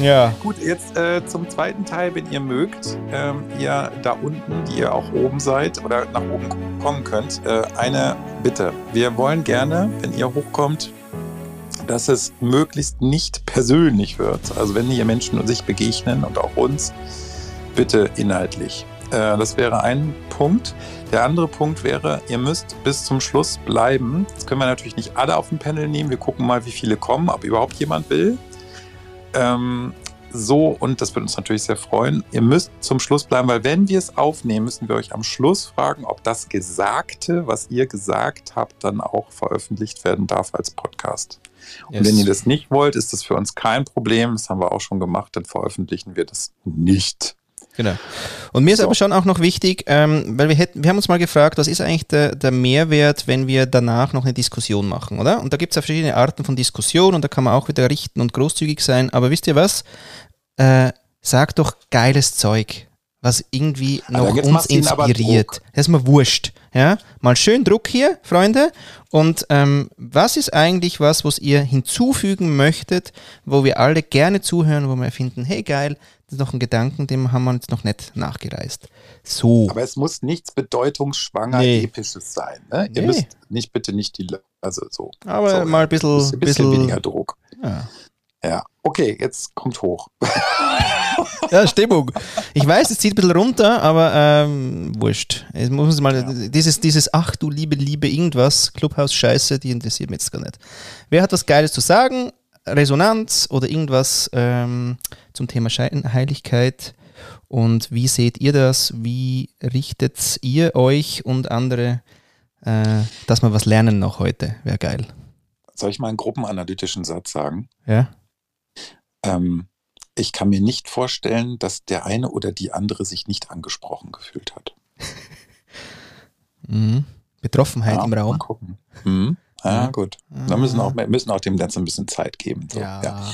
Ja. Gut, jetzt äh, zum zweiten Teil, wenn ihr mögt, ähm, ihr da unten, die ihr auch oben seid oder nach oben kommen könnt, äh, eine Bitte. Wir wollen gerne, wenn ihr hochkommt, dass es möglichst nicht persönlich wird. Also wenn hier Menschen sich begegnen und auch uns, bitte inhaltlich. Äh, das wäre ein Punkt. Der andere Punkt wäre, ihr müsst bis zum Schluss bleiben. Jetzt können wir natürlich nicht alle auf dem Panel nehmen. Wir gucken mal, wie viele kommen, ob überhaupt jemand will. Ähm, so, und das würde uns natürlich sehr freuen. Ihr müsst zum Schluss bleiben, weil wenn wir es aufnehmen, müssen wir euch am Schluss fragen, ob das Gesagte, was ihr gesagt habt, dann auch veröffentlicht werden darf als Podcast. Yes. Und wenn ihr das nicht wollt, ist das für uns kein Problem. Das haben wir auch schon gemacht, dann veröffentlichen wir das nicht. Genau. Und mir ist so. aber schon auch noch wichtig, ähm, weil wir hätten, wir haben uns mal gefragt, was ist eigentlich der, der Mehrwert, wenn wir danach noch eine Diskussion machen, oder? Und da gibt es ja verschiedene Arten von Diskussion und da kann man auch wieder richten und großzügig sein. Aber wisst ihr was? Äh, sag doch geiles Zeug, was irgendwie noch also uns inspiriert. Das ist mir wurscht. Ja? Mal schön Druck hier, Freunde. Und ähm, was ist eigentlich was, was ihr hinzufügen möchtet, wo wir alle gerne zuhören, wo wir finden, hey geil, das ist noch ein Gedanken, dem haben wir jetzt noch nicht nachgereist. So. Aber es muss nichts bedeutungsschwanger nee. Episches sein. Ne? Nee. Ihr müsst nicht bitte nicht die, also so. Aber so, mal ein bisschen, ein bisschen, weniger Druck. Ja. ja. Okay, jetzt kommt hoch. ja, Stimmung. Ich weiß, es zieht ein bisschen runter, aber ähm, wurscht. Es muss mal, ja. dieses, dieses Ach du liebe, liebe irgendwas, Clubhaus-Scheiße, die interessiert mich jetzt gar nicht. Wer hat was Geiles zu sagen? Resonanz oder irgendwas ähm, zum Thema Scheinheiligkeit. Und wie seht ihr das? Wie richtet ihr euch und andere, äh, dass wir was lernen noch heute? Wäre geil. Soll ich mal einen gruppenanalytischen Satz sagen? Ja. Ähm, ich kann mir nicht vorstellen, dass der eine oder die andere sich nicht angesprochen gefühlt hat. mhm. Betroffenheit ja, im Raum. Mal gucken. Mhm. Ja, gut. Wir müssen auch, wir müssen auch dem Ganzen ein bisschen Zeit geben. So. Ja. ja.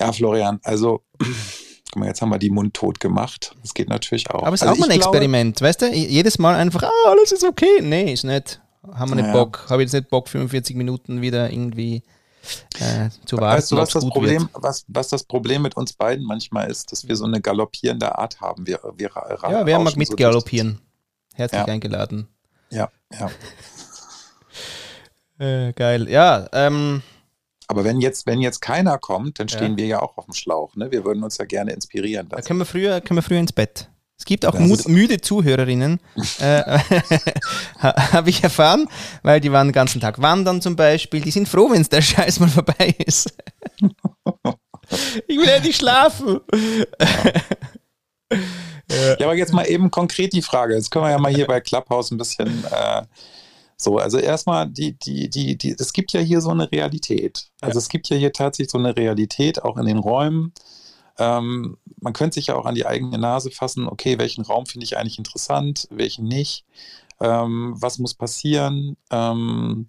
ja. Florian, also guck mal, jetzt haben wir die mundtot gemacht. Das geht natürlich auch. Aber es ist also auch mal ein Experiment, glaube, weißt du? Jedes Mal einfach, ah, alles ist okay. Nee, ist nicht. Haben wir nicht ja. Bock. Habe jetzt nicht Bock, 45 Minuten wieder irgendwie äh, zu warten. Weißt du, was das, Problem, was, was das Problem mit uns beiden manchmal ist, dass wir so eine galoppierende Art haben. Wir, wir ja, wer mag mitgaloppieren? So Herzlich ja. eingeladen. Ja, ja. Äh, geil. Ja, ähm. Aber wenn jetzt, wenn jetzt keiner kommt, dann stehen ja. wir ja auch auf dem Schlauch. Ne? Wir würden uns ja gerne inspirieren lassen. Da können wir früher, können wir früher ins Bett. Es gibt auch müde Zuhörerinnen, äh, habe ich erfahren, weil die waren den ganzen Tag wandern zum Beispiel. Die sind froh, wenn es der Scheiß mal vorbei ist. ich will ja nicht schlafen. Ja. aber jetzt mal eben konkret die Frage. Jetzt können wir ja mal hier bei Clubhouse ein bisschen äh, so, also erstmal, die, die, die, die, es gibt ja hier so eine Realität. Also ja. es gibt ja hier tatsächlich so eine Realität, auch in den Räumen. Ähm, man könnte sich ja auch an die eigene Nase fassen, okay, welchen Raum finde ich eigentlich interessant, welchen nicht, ähm, was muss passieren, ähm,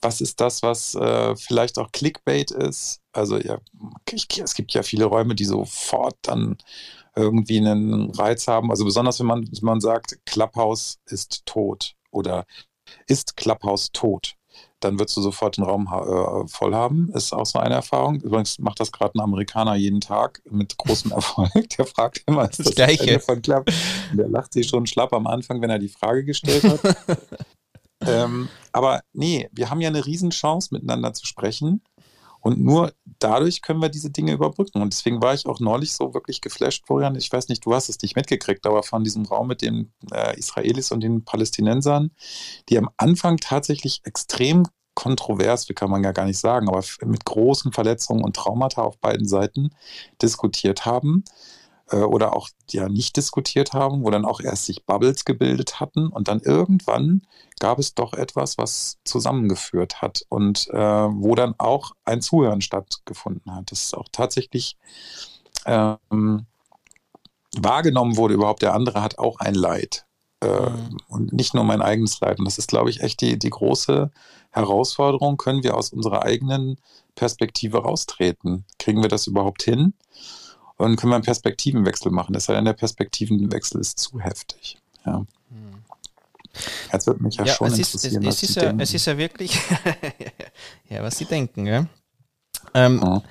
was ist das, was äh, vielleicht auch Clickbait ist. Also ja, ich, es gibt ja viele Räume, die sofort dann irgendwie einen Reiz haben. Also besonders wenn man, wenn man sagt, Clubhouse ist tot oder ist Clubhouse tot, dann wirst du sofort den Raum äh, voll haben. Ist auch so eine Erfahrung. Übrigens macht das gerade ein Amerikaner jeden Tag mit großem Erfolg. Der fragt immer, ist das, das Gleiche von Club? Der lacht sich schon schlapp am Anfang, wenn er die Frage gestellt hat. ähm, aber nee, wir haben ja eine Riesenchance, miteinander zu sprechen. Und nur dadurch können wir diese Dinge überbrücken. Und deswegen war ich auch neulich so wirklich geflasht, Florian. Ich weiß nicht, du hast es nicht mitgekriegt, aber von diesem Raum mit den äh, Israelis und den Palästinensern, die am Anfang tatsächlich extrem kontrovers, wie kann man ja gar nicht sagen, aber mit großen Verletzungen und Traumata auf beiden Seiten diskutiert haben oder auch ja nicht diskutiert haben, wo dann auch erst sich Bubbles gebildet hatten und dann irgendwann gab es doch etwas, was zusammengeführt hat und äh, wo dann auch ein Zuhören stattgefunden hat. Das ist auch tatsächlich ähm, wahrgenommen wurde überhaupt, der andere hat auch ein Leid. Äh, mhm. Und nicht nur mein eigenes Leid. Und das ist, glaube ich, echt die, die große Herausforderung. Können wir aus unserer eigenen Perspektive raustreten? Kriegen wir das überhaupt hin? Und können wir einen Perspektivenwechsel machen. Es sei denn, der Perspektivenwechsel ist zu heftig. Ja. Hm. Jetzt wird mich ja, ja schon es interessieren, ist, es, es ist ja, Es ist ja wirklich, ja, was Sie denken, ja. Ähm, ja.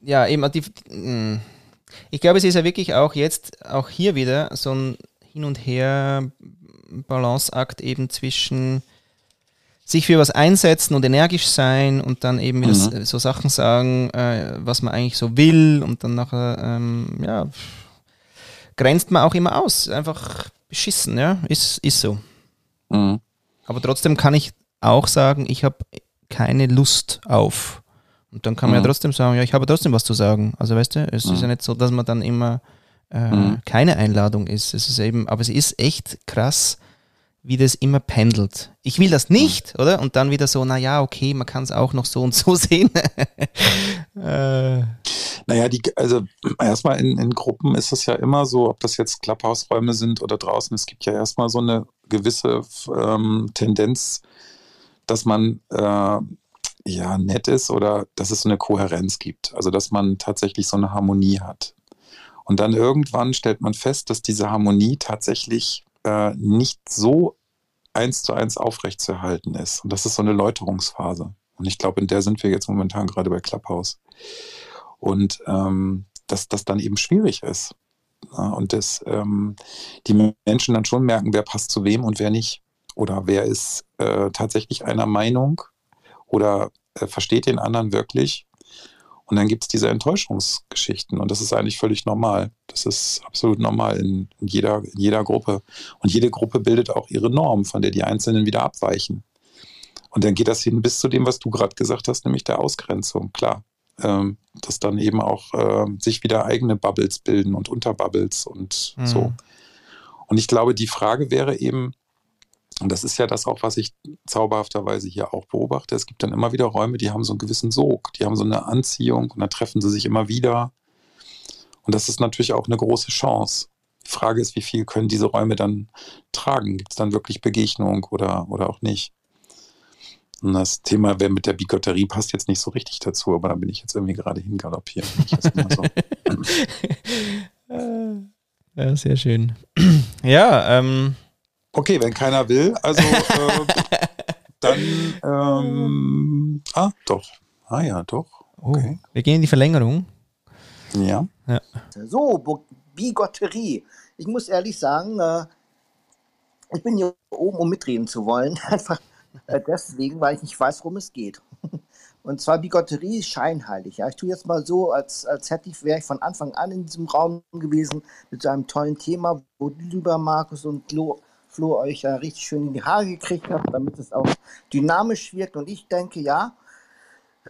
ja, eben, die, hm. ich glaube, es ist ja wirklich auch jetzt, auch hier wieder so ein Hin und Her Balanceakt eben zwischen sich für was einsetzen und energisch sein und dann eben mhm. so, so Sachen sagen, äh, was man eigentlich so will und dann nachher, ähm, ja, grenzt man auch immer aus. Einfach beschissen, ja, ist, ist so. Mhm. Aber trotzdem kann ich auch sagen, ich habe keine Lust auf. Und dann kann man mhm. ja trotzdem sagen, ja, ich habe trotzdem was zu sagen. Also weißt du, es mhm. ist ja nicht so, dass man dann immer äh, mhm. keine Einladung ist. Es ist eben, aber es ist echt krass, wie das immer pendelt. Ich will das nicht, mhm. oder? Und dann wieder so, naja, okay, man kann es auch noch so und so sehen. äh. Naja, die, also erstmal in, in Gruppen ist es ja immer so, ob das jetzt Clubhouse-Räume sind oder draußen, es gibt ja erstmal so eine gewisse ähm, Tendenz, dass man äh, ja nett ist oder dass es so eine Kohärenz gibt. Also dass man tatsächlich so eine Harmonie hat. Und dann irgendwann stellt man fest, dass diese Harmonie tatsächlich äh, nicht so eins zu eins aufrechtzuerhalten ist. Und das ist so eine Läuterungsphase. Und ich glaube, in der sind wir jetzt momentan gerade bei Clubhouse. Und ähm, dass das dann eben schwierig ist. Ja, und dass ähm, die Menschen dann schon merken, wer passt zu wem und wer nicht. Oder wer ist äh, tatsächlich einer Meinung oder äh, versteht den anderen wirklich und dann gibt es diese Enttäuschungsgeschichten und das ist eigentlich völlig normal. Das ist absolut normal in, in, jeder, in jeder Gruppe. Und jede Gruppe bildet auch ihre Norm, von der die Einzelnen wieder abweichen. Und dann geht das hin bis zu dem, was du gerade gesagt hast, nämlich der Ausgrenzung. Klar, ähm, dass dann eben auch äh, sich wieder eigene Bubbles bilden und Unterbubbles und mhm. so. Und ich glaube, die Frage wäre eben, und das ist ja das auch, was ich zauberhafterweise hier auch beobachte. Es gibt dann immer wieder Räume, die haben so einen gewissen Sog, die haben so eine Anziehung und dann treffen sie sich immer wieder. Und das ist natürlich auch eine große Chance. Die Frage ist, wie viel können diese Räume dann tragen? Gibt es dann wirklich Begegnung oder, oder auch nicht? Und das Thema, wer mit der Bigotterie passt jetzt nicht so richtig dazu, aber da bin ich jetzt irgendwie gerade hingaloppiert. So. ja, sehr schön. Ja, ähm, Okay, wenn keiner will, also äh, dann, ähm, ah, doch. Ah ja, doch. Oh, okay. Oh, wir gehen in die Verlängerung. Ja. ja. So, Bigotterie. Ich muss ehrlich sagen, äh, ich bin hier oben, um mitreden zu wollen. Einfach deswegen, weil ich nicht weiß, worum es geht. Und zwar Bigotterie ist scheinheilig. Ja. Ich tue jetzt mal so, als, als hätte ich, wäre ich von Anfang an in diesem Raum gewesen mit so einem tollen Thema, wo lieber Markus und Flo Flo euch ja richtig schön in die Haare gekriegt habt, damit es auch dynamisch wirkt. Und ich denke, ja,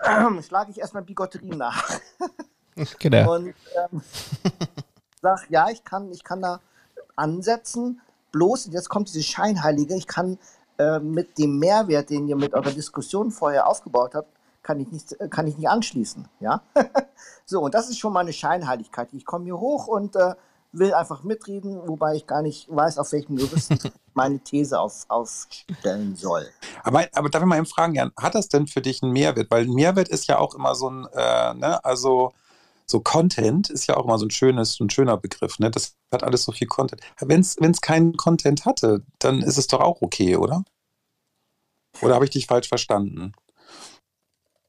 äh, schlage ich erstmal Bigotterie nach. genau. Und ähm, sag, ja, ich kann, ich kann da ansetzen. Bloß, jetzt kommt diese Scheinheilige, ich kann äh, mit dem Mehrwert, den ihr mit eurer Diskussion vorher aufgebaut habt, kann ich nicht, kann ich nicht anschließen. Ja? so, und das ist schon mal eine Scheinheiligkeit. Ich komme hier hoch und äh, will einfach mitreden, wobei ich gar nicht weiß, auf welchem Juristen meine These auf, aufstellen soll. Aber, aber darf ich mal eben fragen, Jan, hat das denn für dich einen Mehrwert? Weil ein Mehrwert ist ja auch immer so ein, äh, ne, also so Content ist ja auch immer so ein schönes, ein schöner Begriff, ne? Das hat alles so viel Content. Wenn es keinen Content hatte, dann ist es doch auch okay, oder? Oder habe ich dich falsch verstanden?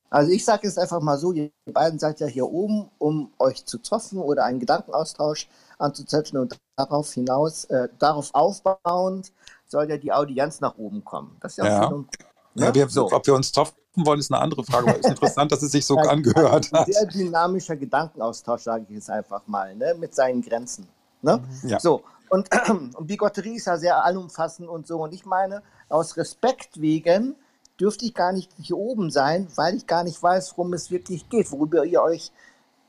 Also ich sage jetzt einfach mal so, ihr beiden seid ja hier oben, um euch zu zoffen oder einen Gedankenaustausch anzuzetteln und darauf hinaus, äh, darauf aufbauend soll ja die Audienz nach oben kommen. Das ist ja, ja. Auch ne? ja wir, so. Ob wir uns zoffen wollen, ist eine andere Frage, aber es ist interessant, dass es sich so angehört hat. Ein sehr dynamischer Gedankenaustausch, sage ich jetzt einfach mal, ne? mit seinen Grenzen. Ne? Ja. So, und, und Bigotterie ist ja sehr allumfassend und so. Und ich meine, aus Respekt wegen dürfte ich gar nicht hier oben sein, weil ich gar nicht weiß, worum es wirklich geht, worüber ihr euch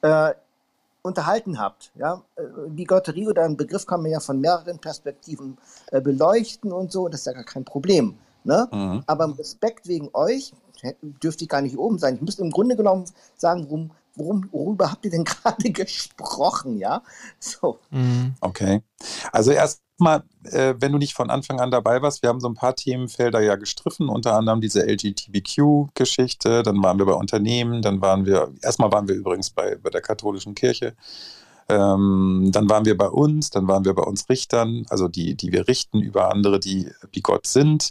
äh, unterhalten habt. Ja? Bigotterie äh, oder ein Begriff kann man ja von mehreren Perspektiven äh, beleuchten und so, das ist ja gar kein Problem. Ne? Mhm. Aber im Respekt wegen euch dürfte ich gar nicht hier oben sein. Ich müsste im Grunde genommen sagen, worum, worum, worüber habt ihr denn gerade gesprochen, ja? So. Mhm. Okay. Also erst mal, äh, wenn du nicht von Anfang an dabei warst, wir haben so ein paar Themenfelder ja gestriffen, unter anderem diese LGBTQ-Geschichte, dann waren wir bei Unternehmen, dann waren wir, erstmal waren wir übrigens bei, bei der katholischen Kirche, ähm, dann waren wir bei uns, dann waren wir bei uns Richtern, also die, die wir richten über andere, die wie Gott sind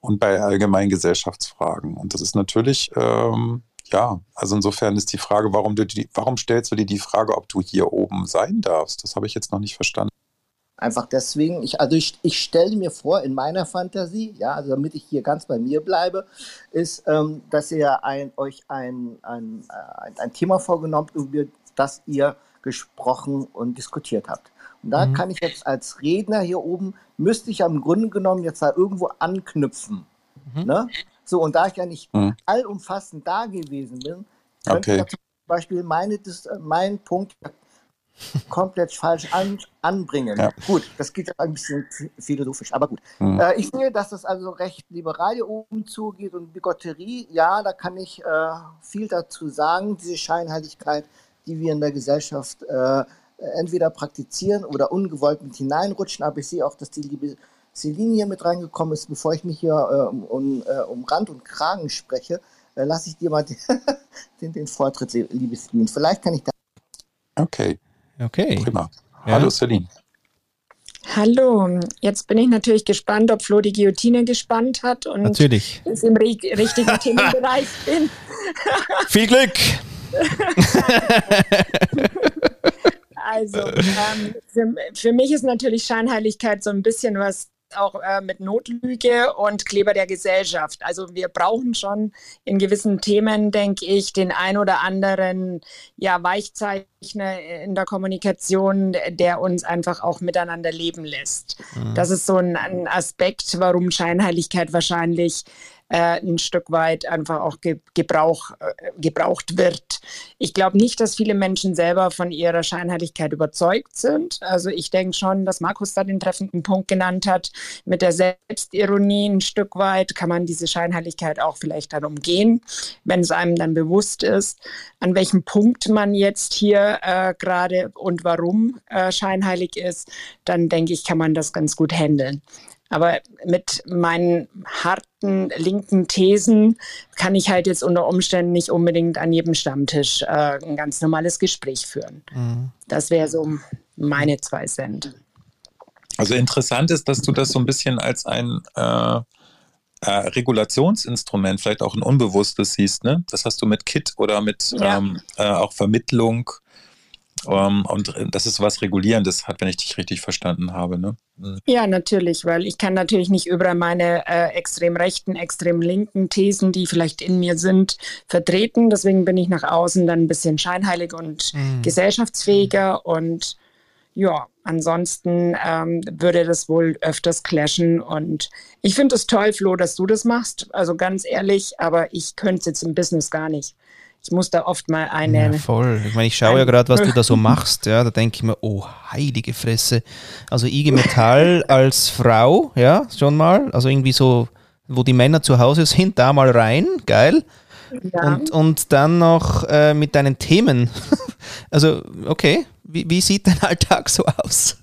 und bei allgemeinen Gesellschaftsfragen. Und das ist natürlich, ähm, ja, also insofern ist die Frage, warum, du die, warum stellst du dir die Frage, ob du hier oben sein darfst? Das habe ich jetzt noch nicht verstanden. Einfach deswegen, ich, also ich, ich stelle mir vor, in meiner Fantasie, ja, also damit ich hier ganz bei mir bleibe, ist, ähm, dass ihr ein, euch ein, ein, ein, ein Thema vorgenommen habt, über das ihr gesprochen und diskutiert habt. Und da mhm. kann ich jetzt als Redner hier oben, müsste ich am Grunde genommen jetzt da irgendwo anknüpfen. Mhm. Ne? So, und da ich ja nicht mhm. allumfassend da gewesen bin, könnte okay. ich zum Beispiel meine, mein Punkt komplett falsch an, anbringen. Ja. Gut, das geht ein bisschen philosophisch, aber gut. Mhm. Äh, ich sehe, dass das also recht liberal hier oben zugeht und Bigotterie, ja, da kann ich äh, viel dazu sagen. Diese Scheinheiligkeit, die wir in der Gesellschaft äh, entweder praktizieren oder ungewollt mit hineinrutschen, aber ich sehe auch, dass die liebe Celine hier mit reingekommen ist. Bevor ich mich hier äh, um, äh, um, Rand und Kragen spreche, äh, lasse ich dir mal den, den, den Vortritt, liebe Celine. Vielleicht kann ich da. Okay. Okay. Prima. Ja. Hallo Celine. Hallo, jetzt bin ich natürlich gespannt, ob Flo die Guillotine gespannt hat und natürlich. im richtigen Themenbereich bin. Viel Glück! also, ähm, für, für mich ist natürlich Scheinheiligkeit so ein bisschen was auch äh, mit Notlüge und Kleber der Gesellschaft. Also wir brauchen schon in gewissen Themen, denke ich, den ein oder anderen ja, Weichzeichner in der Kommunikation, der uns einfach auch miteinander leben lässt. Mhm. Das ist so ein, ein Aspekt, warum Scheinheiligkeit wahrscheinlich äh, ein Stück weit einfach auch ge gebrauch, äh, gebraucht wird. Ich glaube nicht, dass viele Menschen selber von ihrer Scheinheiligkeit überzeugt sind. Also ich denke schon, dass Markus da den treffenden Punkt genannt hat. Mit der Selbstironie ein Stück weit kann man diese Scheinheiligkeit auch vielleicht dann umgehen, wenn es einem dann bewusst ist, an welchem Punkt man jetzt hier äh, gerade und warum äh, scheinheilig ist, dann denke ich, kann man das ganz gut handeln. Aber mit meinen harten linken Thesen kann ich halt jetzt unter Umständen nicht unbedingt an jedem Stammtisch äh, ein ganz normales Gespräch führen. Mhm. Das wäre so meine zwei Cent. Also interessant ist, dass du das so ein bisschen als ein äh, äh, Regulationsinstrument, vielleicht auch ein unbewusstes siehst. Ne? Das hast du mit KIT oder mit ja. ähm, äh, auch Vermittlung um, ähm, und das ist was Regulierendes hat, wenn ich dich richtig verstanden habe. Ne? Mhm. Ja, natürlich, weil ich kann natürlich nicht über meine äh, extrem rechten, extrem linken Thesen, die vielleicht in mir sind, vertreten. Deswegen bin ich nach außen dann ein bisschen scheinheilig und mhm. gesellschaftsfähiger und ja, ansonsten ähm, würde das wohl öfters clashen. Und ich finde es toll, Flo, dass du das machst. Also ganz ehrlich, aber ich könnte es jetzt im Business gar nicht. Ich muss da oft mal eine. Ja, voll. Ich meine, ich schaue ja gerade, was du da so machst. Ja, da denke ich mir, oh, heilige Fresse. Also IG Metall als Frau, ja, schon mal. Also irgendwie so, wo die Männer zu Hause sind, da mal rein, geil. Ja. Und, und dann noch äh, mit deinen Themen. also, okay, wie, wie sieht dein Alltag so aus?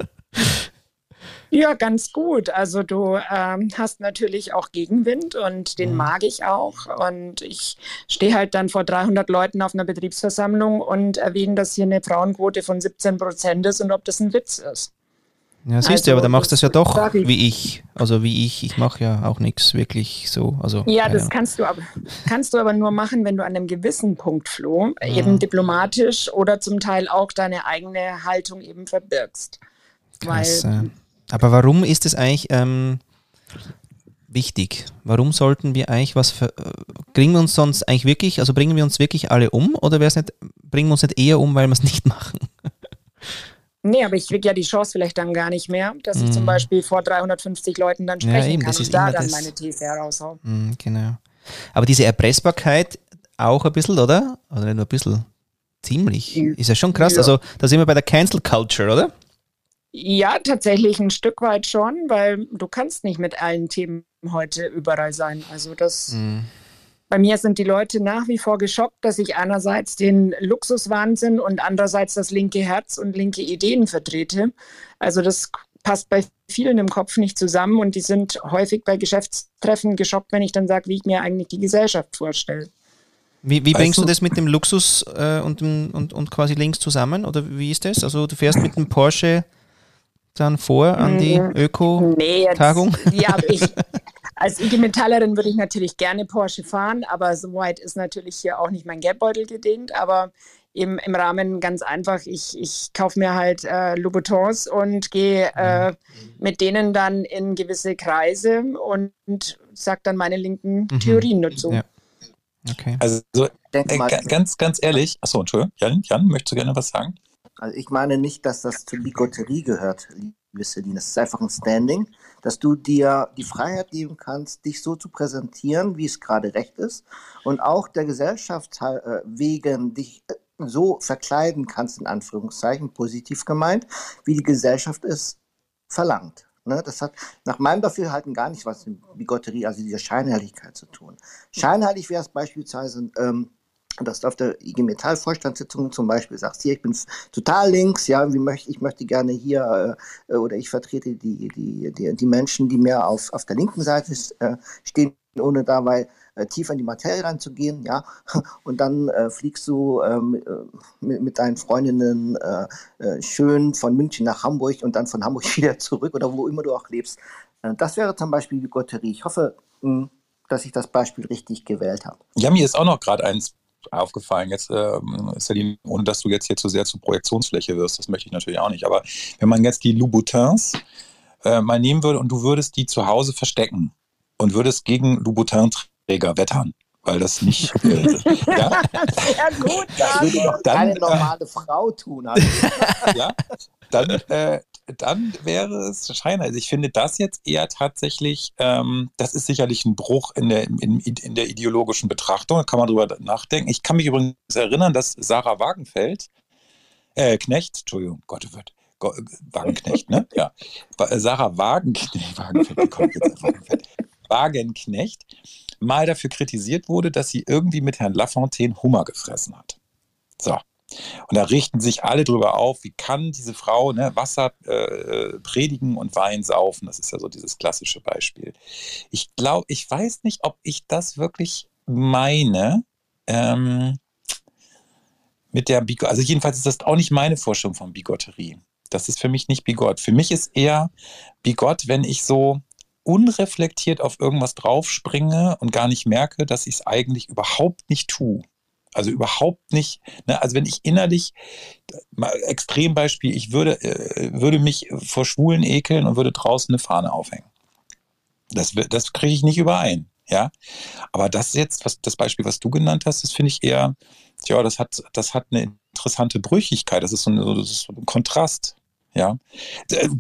Ja, ganz gut. Also du ähm, hast natürlich auch Gegenwind und den mhm. mag ich auch. Und ich stehe halt dann vor 300 Leuten auf einer Betriebsversammlung und erwähne, dass hier eine Frauenquote von 17 Prozent ist und ob das ein Witz ist. Ja, siehst also, du, aber da machst du das ja doch wie ich. Also wie ich, ich mache ja auch nichts wirklich so. Also, ja, das kannst du aber kannst du aber nur machen, wenn du an einem gewissen Punkt, Flo, ja. eben diplomatisch oder zum Teil auch deine eigene Haltung eben verbirgst. Krass, Weil, äh aber warum ist es eigentlich ähm, wichtig? Warum sollten wir eigentlich was für, äh, bringen wir uns sonst eigentlich wirklich, also bringen wir uns wirklich alle um oder wäre es nicht, bringen wir uns nicht eher um, weil wir es nicht machen? Nee, aber ich kriege ja die Chance vielleicht dann gar nicht mehr, dass ich mm. zum mhm. Beispiel vor 350 Leuten dann sprechen ja, eben, kann und da dann das. meine These heraushaue. Mm, genau. Aber diese Erpressbarkeit auch ein bisschen, oder? Oder nicht nur ein bisschen? Ziemlich. Ist ja schon krass. Ja. Also da sind wir bei der Cancel Culture, oder? Ja, tatsächlich ein Stück weit schon, weil du kannst nicht mit allen Themen heute überall sein. Also das mhm. bei mir sind die Leute nach wie vor geschockt, dass ich einerseits den Luxuswahnsinn und andererseits das linke Herz und linke Ideen vertrete. Also das passt bei vielen im Kopf nicht zusammen und die sind häufig bei Geschäftstreffen geschockt, wenn ich dann sage, wie ich mir eigentlich die Gesellschaft vorstelle. Wie, wie bringst du das mit dem Luxus äh, und, dem, und, und quasi links zusammen? Oder wie ist das? Also du fährst mit dem Porsche dann vor an die Öko-Tagung? Nee, ja, ich, Als IG Metallerin würde ich natürlich gerne Porsche fahren, aber soweit ist natürlich hier auch nicht mein Geldbeutel gedient. Aber im, im Rahmen ganz einfach, ich, ich kaufe mir halt äh, Louboutins und gehe äh, mhm. mit denen dann in gewisse Kreise und, und sage dann meine linken mhm. Theorien dazu. Ja. Okay. Also äh, ganz, ganz ehrlich, achso, Entschuldigung, Jan, Jan, möchtest du gerne was sagen? Also ich meine nicht, dass das zur Bigotterie gehört, liebe Celine. Das ist einfach ein Standing, dass du dir die Freiheit geben kannst, dich so zu präsentieren, wie es gerade recht ist und auch der Gesellschaft äh, wegen dich äh, so verkleiden kannst, in Anführungszeichen, positiv gemeint, wie die Gesellschaft es verlangt. Ne? Das hat nach meinem Dafürhalten gar nicht was mit Bigotterie, also dieser Scheinheiligkeit zu tun. Scheinheilig wäre es beispielsweise, ähm, dass du auf der IG Metall Vorstandssitzung zum Beispiel sagst, hier, ich bin total links, ja, wie möchte, ich möchte gerne hier äh, oder ich vertrete die, die, die, die Menschen, die mehr auf, auf der linken Seite äh, stehen, ohne dabei äh, tiefer in die Materie reinzugehen, ja, und dann äh, fliegst du ähm, äh, mit, mit, deinen Freundinnen äh, schön von München nach Hamburg und dann von Hamburg wieder zurück oder wo immer du auch lebst. Das wäre zum Beispiel die Gotterie. Ich hoffe, mh, hm, dass ich das Beispiel richtig gewählt habe. Ja, mir ist auch noch gerade eins aufgefallen. Jetzt, äh, Celine, ohne dass du jetzt hier zu sehr zur Projektionsfläche wirst, das möchte ich natürlich auch nicht. Aber wenn man jetzt die Louboutins äh, mal nehmen würde und du würdest die zu Hause verstecken und würdest gegen Louboutin-Träger wettern, weil das nicht. Äh, ja? Sehr gut, das würde doch dann, eine normale Frau tun. Also. ja, dann, äh, dann wäre es Schein. Also ich finde das jetzt eher tatsächlich, ähm, das ist sicherlich ein Bruch in der, in, in der ideologischen Betrachtung. Da kann man drüber nachdenken. Ich kann mich übrigens erinnern, dass Sarah Wagenfeld, äh, Knecht, Entschuldigung, Gott oh wird. Wagenknecht, ne? Ja. Sarah Wagenknecht, Wagenfeld, kommt jetzt Wagenfeld, Wagenknecht mal dafür kritisiert wurde, dass sie irgendwie mit Herrn Lafontaine Hummer gefressen hat. So. Und da richten sich alle drüber auf, wie kann diese Frau ne, Wasser äh, predigen und Wein saufen. Das ist ja so dieses klassische Beispiel. Ich glaube, ich weiß nicht, ob ich das wirklich meine. Ähm, mit der Bigott. Also jedenfalls ist das auch nicht meine Vorstellung von Bigotterie. Das ist für mich nicht Bigott. Für mich ist eher Bigott, wenn ich so unreflektiert auf irgendwas draufspringe und gar nicht merke, dass ich es eigentlich überhaupt nicht tue. Also überhaupt nicht. Ne? Also wenn ich innerlich, mal Extrembeispiel, ich würde, äh, würde mich vor Schwulen ekeln und würde draußen eine Fahne aufhängen. Das, das kriege ich nicht überein. Ja, aber das jetzt, was das Beispiel, was du genannt hast, das finde ich eher, ja, das hat, das hat eine interessante Brüchigkeit. Das ist so ein, das ist so ein Kontrast. Ja,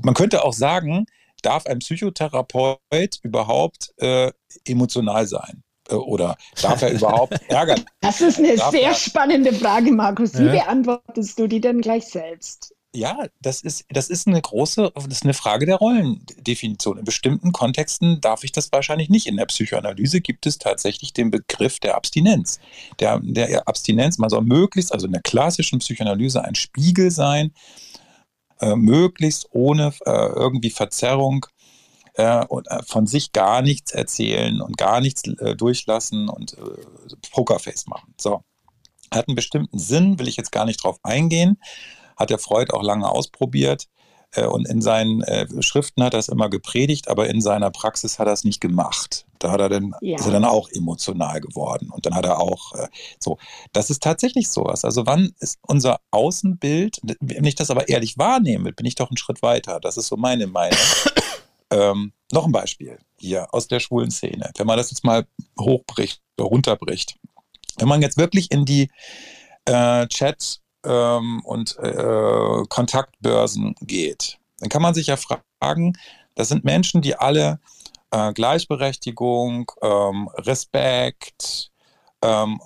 man könnte auch sagen, darf ein Psychotherapeut überhaupt äh, emotional sein? Äh, oder darf er überhaupt ärgern? Das ist eine darf sehr er... spannende Frage, Markus. Wie ja. beantwortest du die denn gleich selbst? Ja, das ist, das ist eine große, das ist eine Frage der Rollendefinition. In bestimmten Kontexten darf ich das wahrscheinlich nicht. In der Psychoanalyse gibt es tatsächlich den Begriff der Abstinenz. Der, der Abstinenz, man soll möglichst, also in der klassischen Psychoanalyse ein Spiegel sein, äh, möglichst ohne äh, irgendwie Verzerrung äh, und äh, von sich gar nichts erzählen und gar nichts durchlassen und Pokerface machen. So. Hat einen bestimmten Sinn, will ich jetzt gar nicht drauf eingehen. Hat der Freud auch lange ausprobiert. Äh, und in seinen äh, Schriften hat er es immer gepredigt, aber in seiner Praxis hat er es nicht gemacht. Da hat er dann, ja. ist er dann auch emotional geworden. Und dann hat er auch äh, so. Das ist tatsächlich sowas. Also wann ist unser Außenbild, wenn ich das aber ehrlich wahrnehme, bin ich doch einen Schritt weiter. Das ist so meine Meinung. Ähm, noch ein Beispiel hier aus der schwulen Szene. Wenn man das jetzt mal hochbricht, runterbricht. Wenn man jetzt wirklich in die äh, Chat ähm, und äh, Kontaktbörsen geht, dann kann man sich ja fragen, das sind Menschen, die alle äh, Gleichberechtigung, ähm, Respekt, ähm,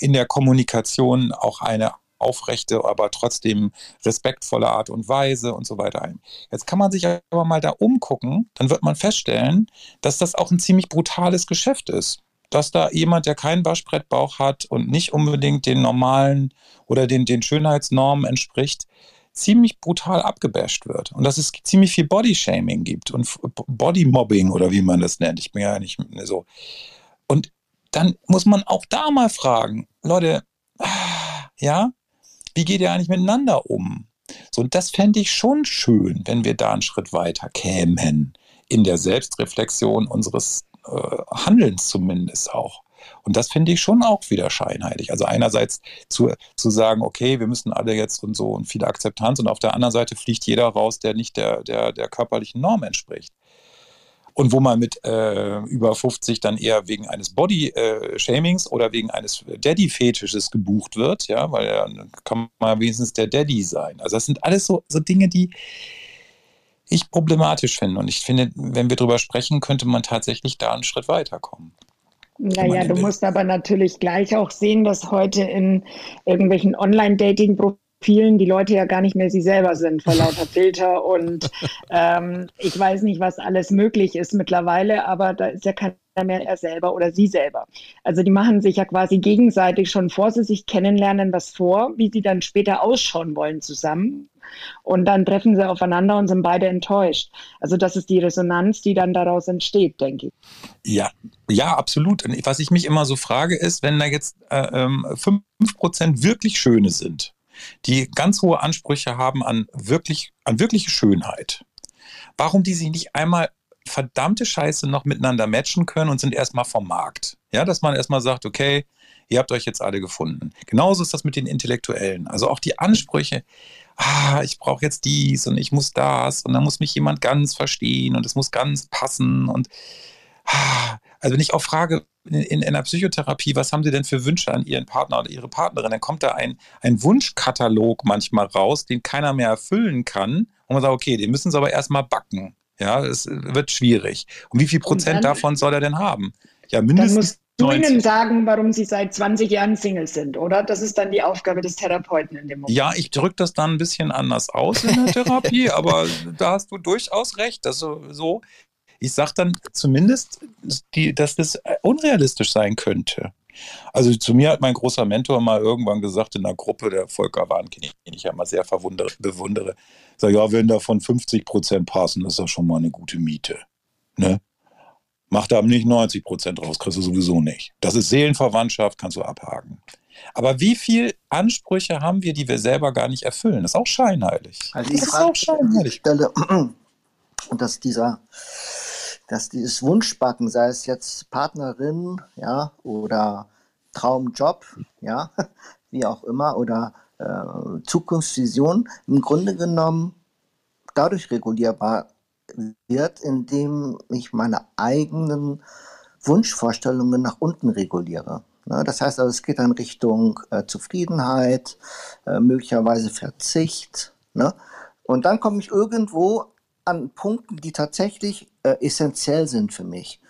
in der Kommunikation auch eine aufrechte, aber trotzdem respektvolle Art und Weise und so weiter ein. Jetzt kann man sich aber mal da umgucken, dann wird man feststellen, dass das auch ein ziemlich brutales Geschäft ist. Dass da jemand, der keinen Waschbrettbauch hat und nicht unbedingt den normalen oder den, den Schönheitsnormen entspricht, ziemlich brutal abgebasht wird und dass es ziemlich viel Bodyshaming gibt und Bodymobbing oder wie man das nennt. Ich bin ja nicht so. Und dann muss man auch da mal fragen, Leute, ja, wie geht ihr eigentlich miteinander um? So, und das fände ich schon schön, wenn wir da einen Schritt weiter kämen. in der Selbstreflexion unseres Handelns zumindest auch. Und das finde ich schon auch wieder scheinheilig. Also einerseits zu, zu sagen, okay, wir müssen alle jetzt und so und viele Akzeptanz und auf der anderen Seite fliegt jeder raus, der nicht der, der, der körperlichen Norm entspricht. Und wo man mit äh, über 50 dann eher wegen eines Body-Shamings äh, oder wegen eines Daddy-Fetisches gebucht wird, ja, weil dann kann man wenigstens der Daddy sein. Also das sind alles so, so Dinge, die, ich problematisch finde. Und ich finde, wenn wir darüber sprechen, könnte man tatsächlich da einen Schritt weiterkommen. Naja, du musst aber natürlich gleich auch sehen, dass heute in irgendwelchen Online-Dating-Profilen die Leute ja gar nicht mehr sie selber sind vor lauter Filter und ähm, ich weiß nicht, was alles möglich ist mittlerweile, aber da ist ja keiner mehr er selber oder sie selber. Also die machen sich ja quasi gegenseitig schon vor sie sich kennenlernen was vor, wie sie dann später ausschauen wollen zusammen. Und dann treffen sie aufeinander und sind beide enttäuscht. Also das ist die Resonanz, die dann daraus entsteht, denke ich. Ja, ja, absolut. Und was ich mich immer so frage, ist, wenn da jetzt äh, ähm, 5% wirklich Schöne sind, die ganz hohe Ansprüche haben an, wirklich, an wirkliche Schönheit, warum die sich nicht einmal verdammte Scheiße noch miteinander matchen können und sind erstmal vom Markt. Ja, dass man erstmal sagt, okay, ihr habt euch jetzt alle gefunden. Genauso ist das mit den Intellektuellen. Also auch die Ansprüche, ah, ich brauche jetzt dies und ich muss das und dann muss mich jemand ganz verstehen und es muss ganz passen und ah, also wenn ich auch frage in, in, einer Psychotherapie, was haben Sie denn für Wünsche an Ihren Partner oder Ihre Partnerin, dann kommt da ein, ein Wunschkatalog manchmal raus, den keiner mehr erfüllen kann und man sagt, okay, den müssen Sie aber erstmal backen. Ja, es wird schwierig. Und wie viel Prozent davon soll er denn haben? Ja, mindestens du ihnen sagen, warum sie seit 20 Jahren Single sind, oder? Das ist dann die Aufgabe des Therapeuten in dem Moment. Ja, ich drücke das dann ein bisschen anders aus in der Therapie, aber da hast du durchaus recht. dass so, ich sage dann zumindest, die, dass das unrealistisch sein könnte. Also zu mir hat mein großer Mentor mal irgendwann gesagt in einer Gruppe, der Volker Warnken, den ich ja mal sehr bewundere, sag ja, wenn davon 50 Prozent passen, ist das schon mal eine gute Miete. Ne? Mach da nicht 90 Prozent raus, kriegst du sowieso nicht. Das ist Seelenverwandtschaft, kannst du abhaken. Aber wie viele Ansprüche haben wir, die wir selber gar nicht erfüllen? Das ist auch scheinheilig. Also das ist auch scheinheilig. Stelle, dass dieser, dass dieses Wunschbacken, sei es jetzt Partnerin, ja, oder Traumjob, ja, wie auch immer, oder äh, Zukunftsvision, im Grunde genommen dadurch regulierbar wird, indem ich meine eigenen Wunschvorstellungen nach unten reguliere. Ne, das heißt also, es geht dann Richtung äh, Zufriedenheit, äh, möglicherweise Verzicht. Ne? Und dann komme ich irgendwo an Punkten, die tatsächlich äh, essentiell sind für mich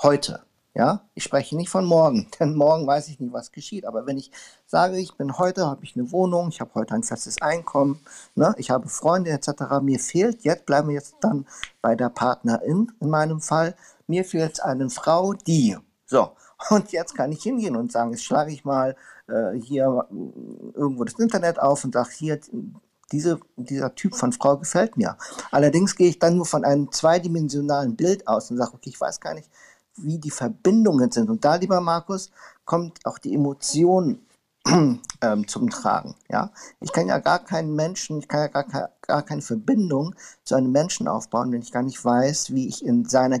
heute. Ja, ich spreche nicht von morgen, denn morgen weiß ich nicht, was geschieht. Aber wenn ich sage, ich bin heute, habe ich eine Wohnung, ich habe heute ein festes Einkommen, ne, ich habe Freunde etc. Mir fehlt jetzt, bleiben wir jetzt dann bei der Partnerin in meinem Fall, mir fehlt eine Frau, die. So, und jetzt kann ich hingehen und sagen, jetzt schlage ich mal äh, hier äh, irgendwo das Internet auf und sage, hier, diese, dieser Typ von Frau gefällt mir. Allerdings gehe ich dann nur von einem zweidimensionalen Bild aus und sage, okay, ich weiß gar nicht, wie die Verbindungen sind. Und da, lieber Markus, kommt auch die Emotion ähm, zum Tragen. Ja? Ich kann ja gar keinen Menschen, ich kann ja gar, gar keine Verbindung zu einem Menschen aufbauen, wenn ich gar nicht weiß, wie ich in seiner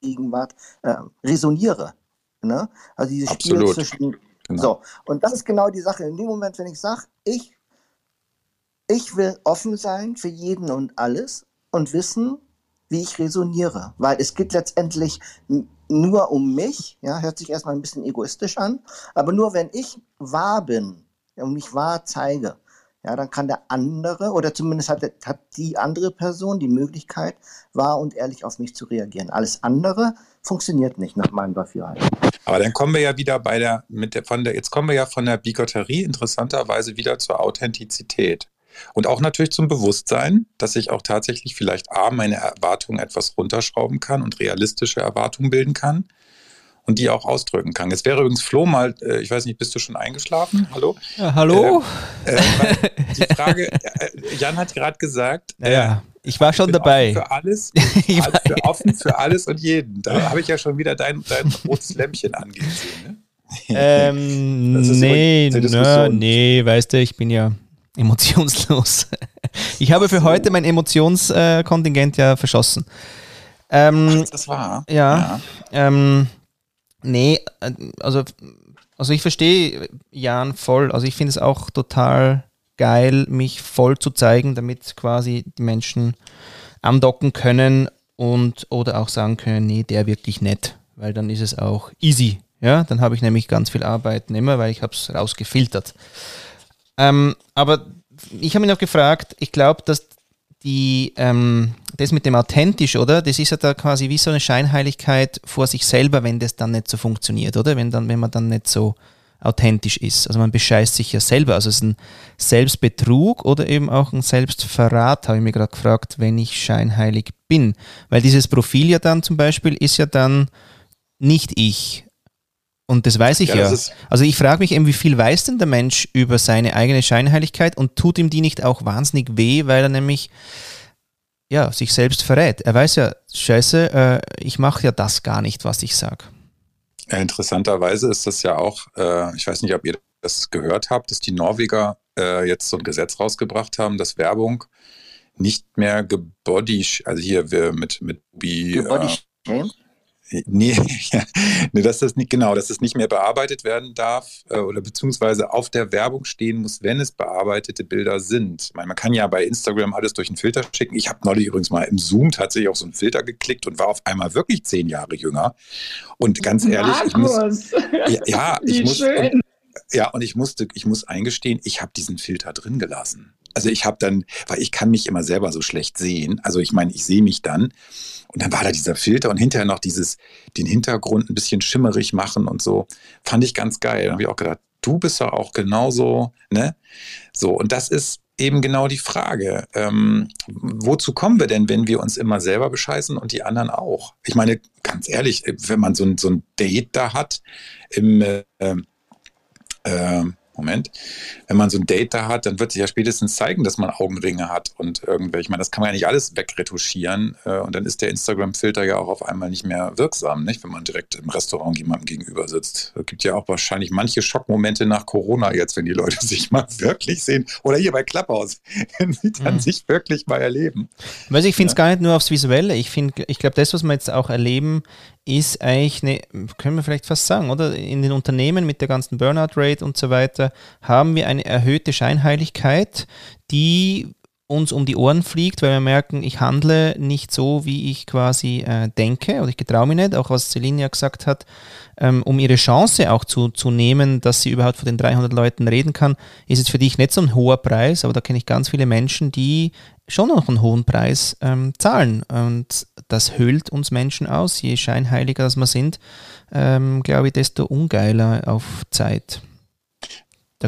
Gegenwart äh, resoniere. Ne? Also dieses Absolut. Spiel zwischen. Genau. So, und das ist genau die Sache. In dem Moment, wenn ich sage, ich, ich will offen sein für jeden und alles und wissen, wie ich resoniere. Weil es geht letztendlich nur um mich, ja, hört sich erstmal ein bisschen egoistisch an, aber nur wenn ich wahr bin und mich wahr zeige, ja, dann kann der andere oder zumindest hat, hat die andere Person die Möglichkeit, wahr und ehrlich auf mich zu reagieren. Alles andere funktioniert nicht nach meinem Dafürhalten. Aber dann kommen wir ja wieder bei der, mit der, von der, jetzt kommen wir ja von der Bigotterie interessanterweise wieder zur Authentizität. Und auch natürlich zum Bewusstsein, dass ich auch tatsächlich vielleicht A, meine Erwartungen etwas runterschrauben kann und realistische Erwartungen bilden kann und die auch ausdrücken kann. Jetzt wäre übrigens Flo mal, äh, ich weiß nicht, bist du schon eingeschlafen? Hallo? Ja, hallo? Äh, äh, die Frage, äh, Jan hat gerade gesagt, ja, ja, äh, ich war schon dabei. Für alles, also für offen für alles und jeden. Da habe ich ja schon wieder dein, dein rotes Lämpchen angehen sehen. Ne? Ähm, nee, nö, nee, weißt du, ich bin ja emotionslos. ich habe für heute mein Emotionskontingent ja verschossen. Ähm, Ach, das war. Ja. ja. Ähm, nee, also, also ich verstehe Jan voll. Also ich finde es auch total geil, mich voll zu zeigen, damit quasi die Menschen andocken können und oder auch sagen können, nee, der wirklich nett, weil dann ist es auch easy. Ja, dann habe ich nämlich ganz viel Arbeit nicht mehr, weil ich habe es rausgefiltert. Ähm, aber ich habe mich noch gefragt, ich glaube, dass die, ähm, das mit dem authentisch, oder? Das ist ja da quasi wie so eine Scheinheiligkeit vor sich selber, wenn das dann nicht so funktioniert, oder? Wenn, dann, wenn man dann nicht so authentisch ist. Also man bescheißt sich ja selber. Also es ist ein Selbstbetrug oder eben auch ein Selbstverrat, habe ich mir gerade gefragt, wenn ich scheinheilig bin. Weil dieses Profil ja dann zum Beispiel ist ja dann nicht ich. Und das weiß ich ja. ja. Also ich frage mich eben, wie viel weiß denn der Mensch über seine eigene Scheinheiligkeit und tut ihm die nicht auch wahnsinnig weh, weil er nämlich ja, sich selbst verrät. Er weiß ja, scheiße, äh, ich mache ja das gar nicht, was ich sage. Ja, interessanterweise ist das ja auch, äh, ich weiß nicht, ob ihr das gehört habt, dass die Norweger äh, jetzt so ein Gesetz rausgebracht haben, dass Werbung nicht mehr gebody, also hier wir mit, mit Bi, äh, Nee, ja, nee, dass das nicht, genau, dass das nicht mehr bearbeitet werden darf äh, oder beziehungsweise auf der Werbung stehen muss, wenn es bearbeitete Bilder sind. Meine, man kann ja bei Instagram alles durch einen Filter schicken. Ich habe neulich übrigens mal im Zoom tatsächlich auf so einen Filter geklickt und war auf einmal wirklich zehn Jahre jünger. Und ganz ehrlich, ich muss. Ja, ja ich muss. Und, ja, und ich musste, ich muss eingestehen, ich habe diesen Filter drin gelassen. Also ich habe dann, weil ich kann mich immer selber so schlecht sehen. Also ich meine, ich sehe mich dann. Und dann war da dieser Filter und hinterher noch dieses, den Hintergrund ein bisschen schimmerig machen und so. Fand ich ganz geil. Da habe ich auch gedacht, du bist ja auch genauso, ne? So, und das ist eben genau die Frage. Ähm, wozu kommen wir denn, wenn wir uns immer selber bescheißen und die anderen auch? Ich meine, ganz ehrlich, wenn man so ein, so ein Date da hat im äh, äh, Moment, wenn man so ein Date da hat, dann wird sich ja spätestens zeigen, dass man Augenringe hat und irgendwelche. Ich meine, das kann man ja nicht alles wegretuschieren äh, und dann ist der Instagram-Filter ja auch auf einmal nicht mehr wirksam, nicht? wenn man direkt im Restaurant jemandem gegenüber sitzt. Es gibt ja auch wahrscheinlich manche Schockmomente nach Corona jetzt, wenn die Leute sich mal wirklich sehen. Oder hier bei Klapphaus, wenn sie dann mhm. sich wirklich mal erleben. Also ich finde es ja? gar nicht nur aufs Visuelle. Ich finde, ich glaube, das, was wir jetzt auch erleben, ist eigentlich eine, können wir vielleicht fast sagen, oder? In den Unternehmen mit der ganzen Burnout-Rate und so weiter haben wir eine erhöhte Scheinheiligkeit, die uns um die Ohren fliegt, weil wir merken, ich handle nicht so, wie ich quasi äh, denke oder ich getraue mich nicht, auch was Celine ja gesagt hat, ähm, um ihre Chance auch zu, zu nehmen, dass sie überhaupt vor den 300 Leuten reden kann, ist es für dich nicht so ein hoher Preis, aber da kenne ich ganz viele Menschen, die schon noch einen hohen Preis ähm, zahlen und das höhlt uns Menschen aus, je scheinheiliger das wir sind, ähm, glaube ich, desto ungeiler auf Zeit.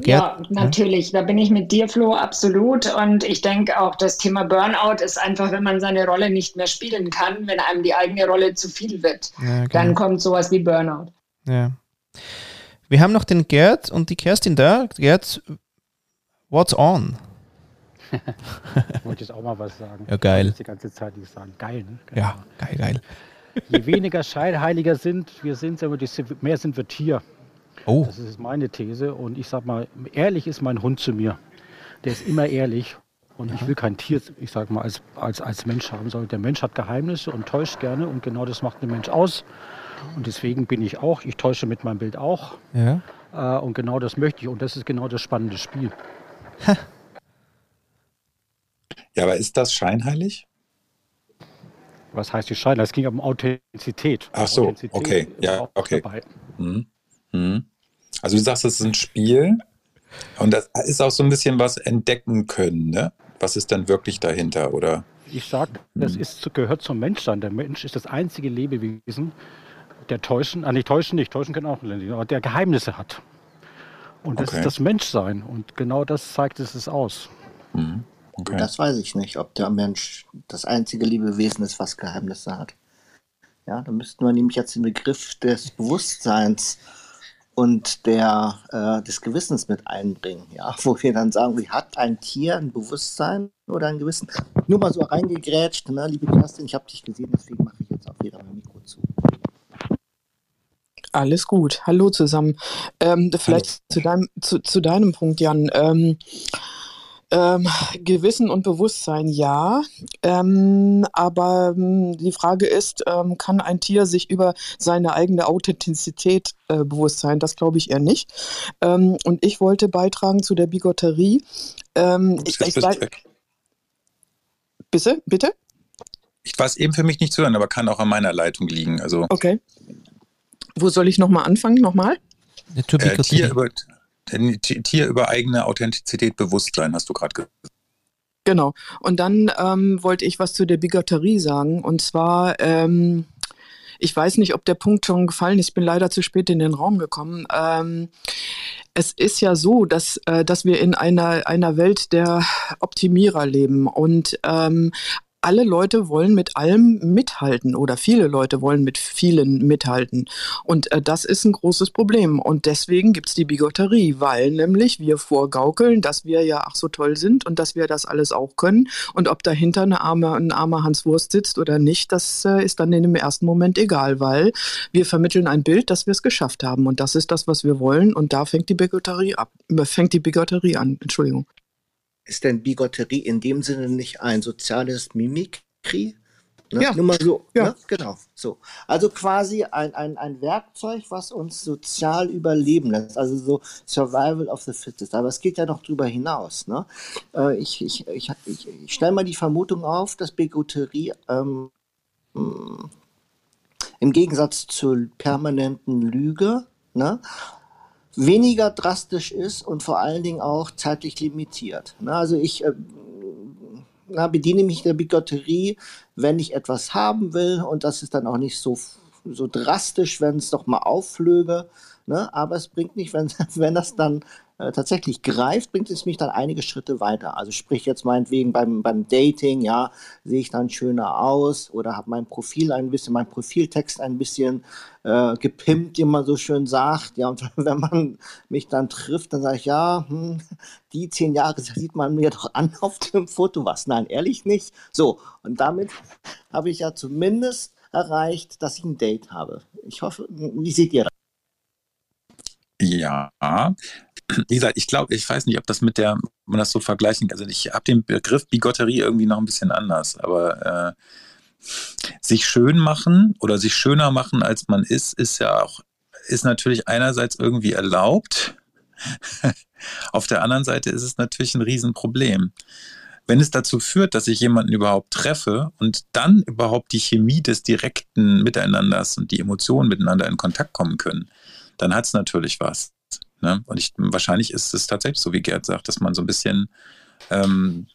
Ja, natürlich. Da bin ich mit dir, Flo, absolut. Und ich denke auch, das Thema Burnout ist einfach, wenn man seine Rolle nicht mehr spielen kann, wenn einem die eigene Rolle zu viel wird. Ja, genau. Dann kommt sowas wie Burnout. Ja. Wir haben noch den Gerd und die Kerstin da. Gerd, what's on? Wollte ich auch mal was sagen. Ja, geil. Die ganze Zeit nicht sagen. Geil, ne? Geil. Ja, geil, geil. Je weniger Scheinheiliger sind, wir sind, desto mehr sind wir Tier. Oh. Das ist meine These. Und ich sag mal, ehrlich ist mein Hund zu mir. Der ist immer ehrlich. Und ja. ich will kein Tier, ich sag mal, als, als, als Mensch haben, sondern der Mensch hat Geheimnisse und täuscht gerne. Und genau das macht den Mensch aus. Und deswegen bin ich auch, ich täusche mit meinem Bild auch. Ja. Äh, und genau das möchte ich. Und das ist genau das spannende Spiel. Ja, aber ist das scheinheilig? Was heißt die Scheinheilig? Es ging um Authentizität. Ach so, Authentizität okay, ja, okay. Mhm. Mhm. Also du sagst, es ist ein Spiel und das ist auch so ein bisschen was entdecken können, ne? Was ist denn wirklich dahinter, oder? Ich sage, das mhm. ist, gehört zum Menschsein. Der Mensch ist das einzige Lebewesen, der täuschen, ah, nicht täuschen nicht, täuschen können auch aber der Geheimnisse hat. Und das okay. ist das Menschsein. Und genau das zeigt es aus. Mhm. Okay. Das weiß ich nicht, ob der Mensch das einzige Lebewesen ist, was Geheimnisse hat. Ja, da müssten wir nämlich jetzt den Begriff des Bewusstseins und der, äh, des Gewissens mit einbringen, ja, wo wir dann sagen, wie hat ein Tier ein Bewusstsein oder ein Gewissen? Nur mal so reingegrätscht, ne, liebe Kerstin, ich habe dich gesehen, deswegen mache ich jetzt auch wieder mein Mikro zu. Alles gut. Hallo zusammen. Ähm, vielleicht Hallo. Zu, deinem, zu, zu deinem Punkt, Jan. Ähm, Ähm, Gewissen und Bewusstsein, ja. Ähm, aber ähm, die Frage ist, ähm, kann ein Tier sich über seine eigene Authentizität äh, bewusst sein? Das glaube ich eher nicht. Ähm, und ich wollte beitragen zu der Bigotterie. Ähm, ich, ich, ich, bitte, bitte? Ich weiß eben für mich nicht zu hören, aber kann auch an meiner Leitung liegen. Also, okay. Wo soll ich nochmal anfangen? Nochmal? Äh, Tier, über, Tier über eigene Authentizität Bewusstsein, hast du gerade gesagt. Genau. Und dann ähm, wollte ich was zu der Bigotterie sagen. Und zwar, ähm, ich weiß nicht, ob der Punkt schon gefallen ist. Ich bin leider zu spät in den Raum gekommen. Ähm, es ist ja so, dass, äh, dass wir in einer, einer Welt der Optimierer leben. Und ähm, alle Leute wollen mit allem mithalten oder viele Leute wollen mit vielen mithalten. Und äh, das ist ein großes Problem. Und deswegen gibt es die Bigotterie, weil nämlich wir vorgaukeln, dass wir ja ach so toll sind und dass wir das alles auch können. Und ob dahinter eine arme, ein armer Hans Wurst sitzt oder nicht, das äh, ist dann in dem ersten Moment egal, weil wir vermitteln ein Bild, dass wir es geschafft haben. Und das ist das, was wir wollen. Und da fängt die Bigotterie ab. Fängt die Bigotterie an. Entschuldigung. Ist denn Bigotterie in dem Sinne nicht ein soziales Mimikry? Ne? Ja. Nur mal so. Ja. Ne? Genau. So. Also quasi ein, ein, ein Werkzeug, was uns sozial überleben lässt. Also so Survival of the Fittest. Aber es geht ja noch drüber hinaus. Ne? Äh, ich ich, ich, ich, ich stelle mal die Vermutung auf, dass Bigotterie ähm, im Gegensatz zur permanenten Lüge ne, weniger drastisch ist und vor allen Dingen auch zeitlich limitiert. Na, also ich äh, na, bediene mich der Bigotterie, wenn ich etwas haben will und das ist dann auch nicht so, so drastisch, wenn es doch mal aufflöge. Ne? Aber es bringt nicht, wenn, wenn das dann äh, tatsächlich greift, bringt es mich dann einige Schritte weiter. Also sprich jetzt meinetwegen beim, beim Dating, ja, sehe ich dann schöner aus oder habe mein Profil ein bisschen, mein Profiltext ein bisschen äh, gepimpt, wie man so schön sagt. Ja, und wenn man mich dann trifft, dann sage ich, ja, hm, die zehn Jahre sieht man mir doch an auf dem Foto was. Nein, ehrlich nicht. So, und damit habe ich ja zumindest erreicht, dass ich ein Date habe. Ich hoffe, wie seht ihr das? Ja, wie gesagt, ich glaube, ich weiß nicht, ob das mit der, man das so vergleichen kann. Also ich habe den Begriff Bigotterie irgendwie noch ein bisschen anders, aber äh, sich schön machen oder sich schöner machen, als man ist, ist ja auch, ist natürlich einerseits irgendwie erlaubt. Auf der anderen Seite ist es natürlich ein Riesenproblem. Wenn es dazu führt, dass ich jemanden überhaupt treffe und dann überhaupt die Chemie des direkten Miteinanders und die Emotionen miteinander in Kontakt kommen können, dann hat es natürlich was. Ne? Und ich, wahrscheinlich ist es tatsächlich so, wie Gerd sagt, dass man so ein bisschen ähm,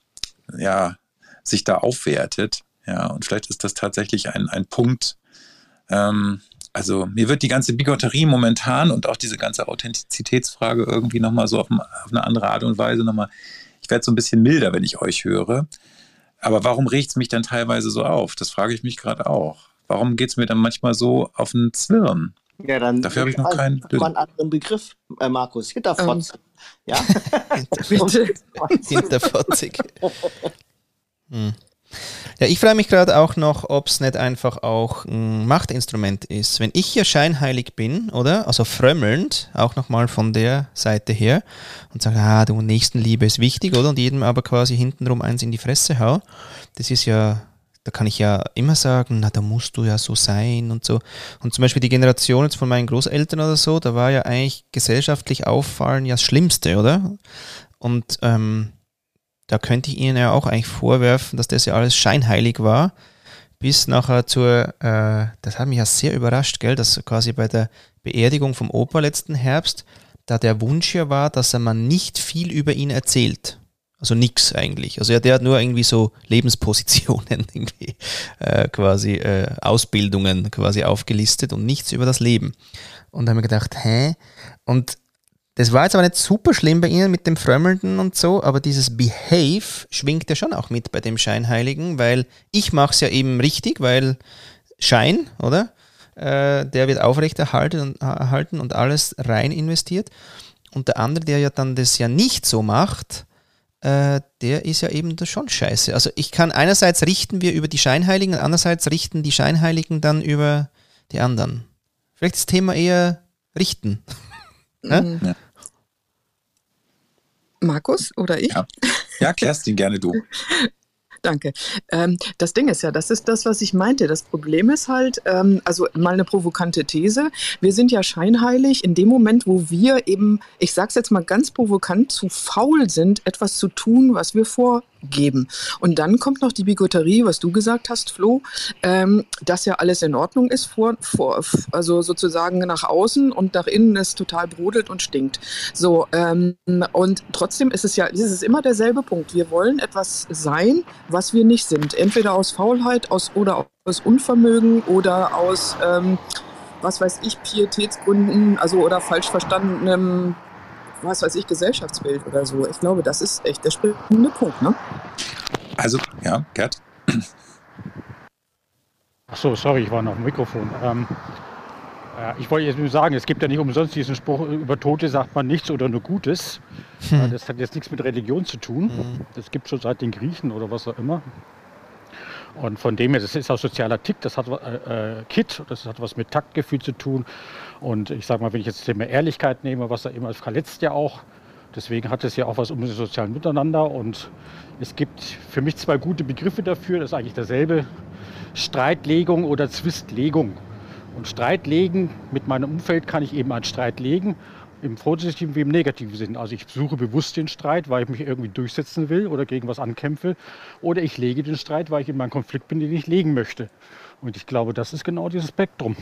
ja, sich da aufwertet. Ja, und vielleicht ist das tatsächlich ein, ein Punkt. Ähm, also mir wird die ganze Bigotterie momentan und auch diese ganze Authentizitätsfrage irgendwie nochmal so auf, auf eine andere Art und Weise nochmal, ich werde so ein bisschen milder, wenn ich euch höre. Aber warum regt es mich dann teilweise so auf? Das frage ich mich gerade auch. Warum geht es mir dann manchmal so auf den Zwirn? Ja, dann Dafür habe ich noch keinen. Mal einen anderen Begriff, äh, Markus. Hinterfotzig. Ähm, ja. Hinterfotzig. hm. Ja, ich frage mich gerade auch noch, ob es nicht einfach auch ein Machtinstrument ist. Wenn ich hier scheinheilig bin, oder? Also frömmelnd, auch nochmal von der Seite her, und sage, ah, du Nächstenliebe ist wichtig, oder? Und jedem aber quasi hintenrum eins in die Fresse hau. Das ist ja da kann ich ja immer sagen, na, da musst du ja so sein und so. Und zum Beispiel die Generation jetzt von meinen Großeltern oder so, da war ja eigentlich gesellschaftlich auffallen ja das Schlimmste, oder? Und ähm, da könnte ich ihnen ja auch eigentlich vorwerfen, dass das ja alles scheinheilig war, bis nachher zur, äh, das hat mich ja sehr überrascht, gell, dass quasi bei der Beerdigung vom Opa letzten Herbst, da der Wunsch ja war, dass er man nicht viel über ihn erzählt. Also nix eigentlich. Also ja, der hat nur irgendwie so Lebenspositionen, irgendwie, äh, quasi äh, Ausbildungen quasi aufgelistet und nichts über das Leben. Und da haben wir gedacht, hä? Und das war jetzt aber nicht super schlimm bei ihnen mit dem Frömmelnden und so, aber dieses Behave schwingt ja schon auch mit bei dem Scheinheiligen, weil ich mache es ja eben richtig, weil Schein, oder? Äh, der wird aufrechterhalten und, erhalten und alles rein investiert. Und der andere, der ja dann das ja nicht so macht, äh, der ist ja eben schon scheiße. Also ich kann einerseits richten wir über die Scheinheiligen und andererseits richten die Scheinheiligen dann über die anderen. Vielleicht das Thema eher richten. Mhm. ja? Markus oder ich? Ja. Ja, Kerstin, gerne du. Danke. Ähm, das Ding ist ja, das ist das, was ich meinte. Das Problem ist halt, ähm, also mal eine provokante These. Wir sind ja scheinheilig in dem Moment, wo wir eben, ich sag's jetzt mal ganz provokant, zu faul sind, etwas zu tun, was wir vor geben. Und dann kommt noch die Bigotterie, was du gesagt hast, Flo, ähm, dass ja alles in Ordnung ist, vor, vor, also sozusagen nach außen und nach innen es total brodelt und stinkt. So, ähm, und trotzdem ist es ja, es ist immer derselbe Punkt. Wir wollen etwas sein, was wir nicht sind. Entweder aus Faulheit aus, oder aus Unvermögen oder aus, ähm, was weiß ich, Pietätsgründen, also oder falsch verstandenem was weiß ich, Gesellschaftsbild oder so. Ich glaube, das ist echt der springende Punkt, ne? Also, ja, Gerd. Ach so, sorry, ich war noch im Mikrofon. Ähm, äh, ich wollte jetzt nur sagen, es gibt ja nicht umsonst diesen Spruch, über Tote sagt man nichts oder nur Gutes. Hm. Das hat jetzt nichts mit Religion zu tun. Hm. Das gibt es schon seit den Griechen oder was auch immer. Und von dem her, das ist auch sozialer Tick, das hat äh, äh, Kit, das hat was mit Taktgefühl zu tun. Und ich sage mal, wenn ich jetzt das Thema Ehrlichkeit nehme, was da immer verletzt ja auch. Deswegen hat es ja auch was um das soziale Miteinander. Und es gibt für mich zwei gute Begriffe dafür. Das ist eigentlich derselbe. Streitlegung oder Zwistlegung. Und Streitlegen mit meinem Umfeld kann ich eben einen Streit legen im positiven wie im negativen Sinn. Also ich suche bewusst den Streit, weil ich mich irgendwie durchsetzen will oder gegen was ankämpfe. Oder ich lege den Streit, weil ich in meinem Konflikt bin, den ich legen möchte. Und ich glaube, das ist genau dieses Spektrum.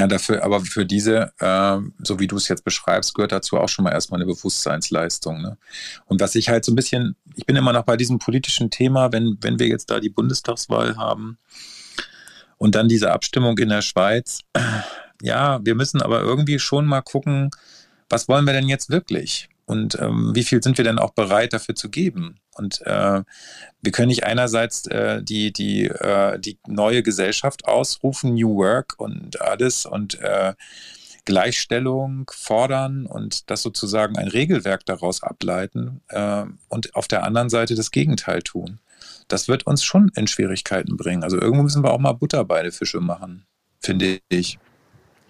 Ja, dafür, aber für diese, äh, so wie du es jetzt beschreibst, gehört dazu auch schon mal erstmal eine Bewusstseinsleistung. Ne? Und was ich halt so ein bisschen, ich bin immer noch bei diesem politischen Thema, wenn, wenn wir jetzt da die Bundestagswahl haben und dann diese Abstimmung in der Schweiz, ja, wir müssen aber irgendwie schon mal gucken, was wollen wir denn jetzt wirklich? Und ähm, wie viel sind wir denn auch bereit dafür zu geben? Und äh, wir können nicht einerseits äh, die, die, äh, die neue Gesellschaft ausrufen, New Work und alles und äh, Gleichstellung fordern und das sozusagen ein Regelwerk daraus ableiten äh, und auf der anderen Seite das Gegenteil tun. Das wird uns schon in Schwierigkeiten bringen. Also irgendwo müssen wir auch mal Butter bei den Fische machen, finde ich.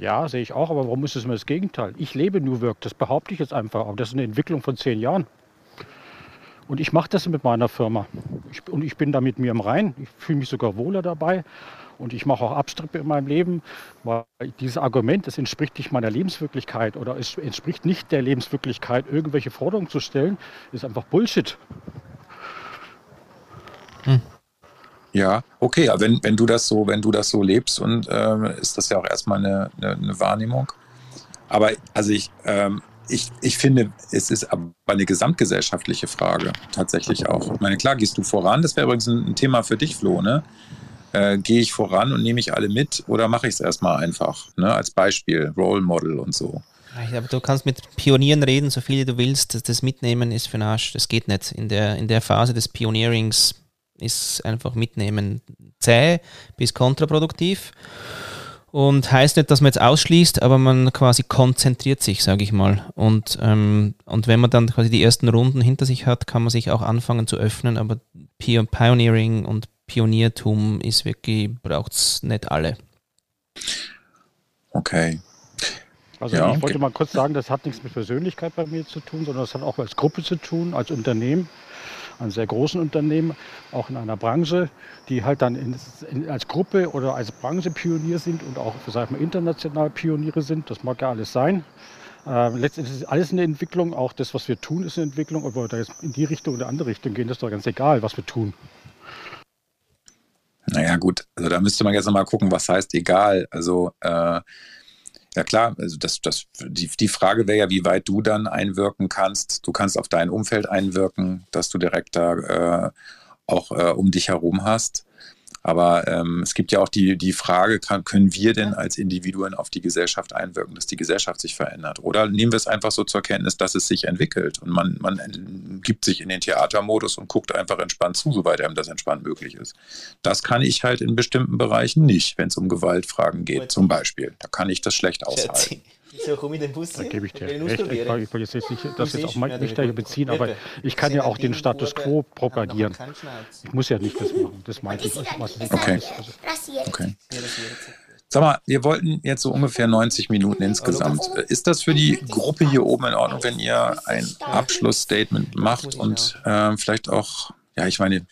Ja, sehe ich auch, aber warum ist es immer das Gegenteil? Ich lebe New Work, das behaupte ich jetzt einfach. Aber das ist eine Entwicklung von zehn Jahren. Und ich mache das mit meiner Firma. Ich, und ich bin da mit mir im Rein. Ich fühle mich sogar wohler dabei. Und ich mache auch Abstriche in meinem Leben, weil dieses Argument, es entspricht nicht meiner Lebenswirklichkeit oder es entspricht nicht der Lebenswirklichkeit, irgendwelche Forderungen zu stellen, ist einfach Bullshit. Hm. Ja, okay, wenn, wenn du das so, wenn du das so lebst und ähm, ist das ja auch erstmal eine, eine, eine Wahrnehmung. Aber also ich, ähm, ich, ich finde, es ist aber eine gesamtgesellschaftliche Frage tatsächlich auch. Ich meine, klar, gehst du voran, das wäre übrigens ein Thema für dich, Flo, ne? Äh, Gehe ich voran und nehme ich alle mit oder mache ich es erstmal einfach, ne? Als Beispiel, Role Model und so. Aber du kannst mit Pionieren reden, so viel du willst. Das Mitnehmen ist für den Arsch. Das geht nicht. In der, in der Phase des Pionierings ist einfach mitnehmen zäh bis kontraproduktiv. Und heißt nicht, dass man jetzt ausschließt, aber man quasi konzentriert sich, sage ich mal. Und, ähm, und wenn man dann quasi die ersten Runden hinter sich hat, kann man sich auch anfangen zu öffnen. Aber Pioneering und Pioniertum ist wirklich, braucht es nicht alle. Okay. Also ja, ich wollte mal kurz sagen, das hat nichts mit Persönlichkeit bei mir zu tun, sondern das hat auch als Gruppe zu tun, als Unternehmen an sehr großen Unternehmen, auch in einer Branche, die halt dann in, in, als Gruppe oder als Branche Pionier sind und auch sag mal, international Pioniere sind. Das mag ja alles sein. Äh, letztendlich ist alles eine Entwicklung, auch das, was wir tun, ist eine Entwicklung. Ob wir da jetzt in die Richtung oder andere Richtung gehen, das ist doch ganz egal, was wir tun. Naja, gut, also da müsste man jetzt nochmal gucken, was heißt egal. Also äh, ja klar, also das, das, die, die Frage wäre ja, wie weit du dann einwirken kannst. Du kannst auf dein Umfeld einwirken, dass du direkt da äh, auch äh, um dich herum hast. Aber ähm, es gibt ja auch die, die Frage, kann, können wir denn als Individuen auf die Gesellschaft einwirken, dass die Gesellschaft sich verändert? Oder nehmen wir es einfach so zur Kenntnis, dass es sich entwickelt und man, man gibt sich in den Theatermodus und guckt einfach entspannt zu, soweit einem das entspannt möglich ist. Das kann ich halt in bestimmten Bereichen nicht, wenn es um Gewaltfragen geht, zum Beispiel. Da kann ich das schlecht aushalten. So, komm in den Bus. Da gebe ich dir recht. Ich, ich jetzt nicht, das jetzt auch nicht daher beziehen, aber ich kann ja auch den Status quo propagieren. Ich muss ja nicht das machen. Das meinte ich. Was okay. okay. Sag mal, wir wollten jetzt so ungefähr 90 Minuten insgesamt. Ist das für die Gruppe hier oben in Ordnung, wenn ihr ein Abschlussstatement macht und äh, vielleicht auch, ja, ich meine,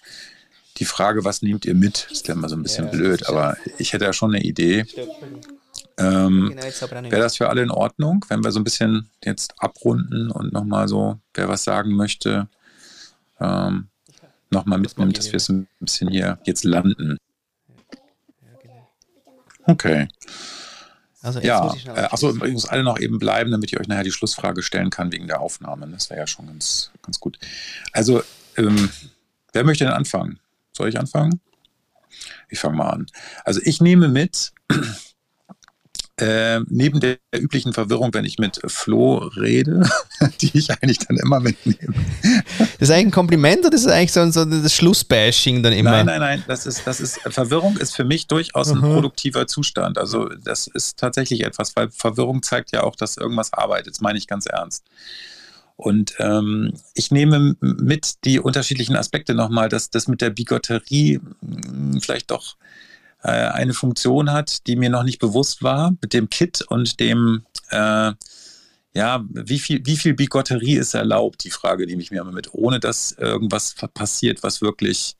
die Frage, was nehmt ihr mit, ist ja immer so ein bisschen blöd, aber ich hätte ja schon eine Idee. Ähm, Wäre das für alle in Ordnung, wenn wir so ein bisschen jetzt abrunden und nochmal so, wer was sagen möchte, ähm, nochmal mitnimmt, dass wir es ein bisschen hier jetzt landen? Okay. Also ja, äh, achso, übrigens alle noch eben bleiben, damit ich euch nachher die Schlussfrage stellen kann wegen der Aufnahme. Das wäre ja schon ganz, ganz gut. Also, ähm, wer möchte denn anfangen? Soll ich anfangen? Ich fange mal an. Also ich nehme mit, äh, neben der üblichen Verwirrung, wenn ich mit Flo rede, die ich eigentlich dann immer mitnehme. Das ist eigentlich ein Kompliment oder ist das eigentlich so, so das Schlussbashing dann immer? Nein, nein, nein. Das ist, das ist, Verwirrung ist für mich durchaus ein mhm. produktiver Zustand. Also das ist tatsächlich etwas, weil Verwirrung zeigt ja auch, dass irgendwas arbeitet. Das meine ich ganz ernst. Und ähm, ich nehme mit die unterschiedlichen Aspekte nochmal, dass das mit der Bigotterie hm, vielleicht doch äh, eine Funktion hat, die mir noch nicht bewusst war, mit dem Kit und dem, äh, ja, wie viel, wie viel Bigotterie ist erlaubt, die Frage nehme ich mir immer mit, ohne dass irgendwas passiert, was wirklich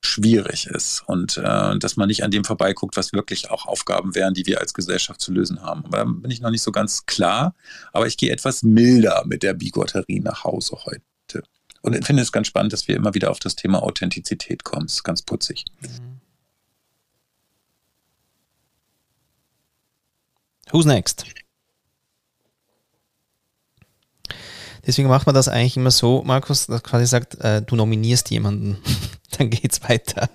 schwierig ist und äh, dass man nicht an dem vorbeiguckt, was wirklich auch Aufgaben wären, die wir als Gesellschaft zu lösen haben. Aber da bin ich noch nicht so ganz klar, aber ich gehe etwas milder mit der Bigotterie nach Hause heute. Und ich finde es ganz spannend, dass wir immer wieder auf das Thema Authentizität kommen. Das ist ganz putzig. Mhm. Who's next? Deswegen macht man das eigentlich immer so, Markus, dass quasi sagt, äh, du nominierst jemanden, dann geht's weiter.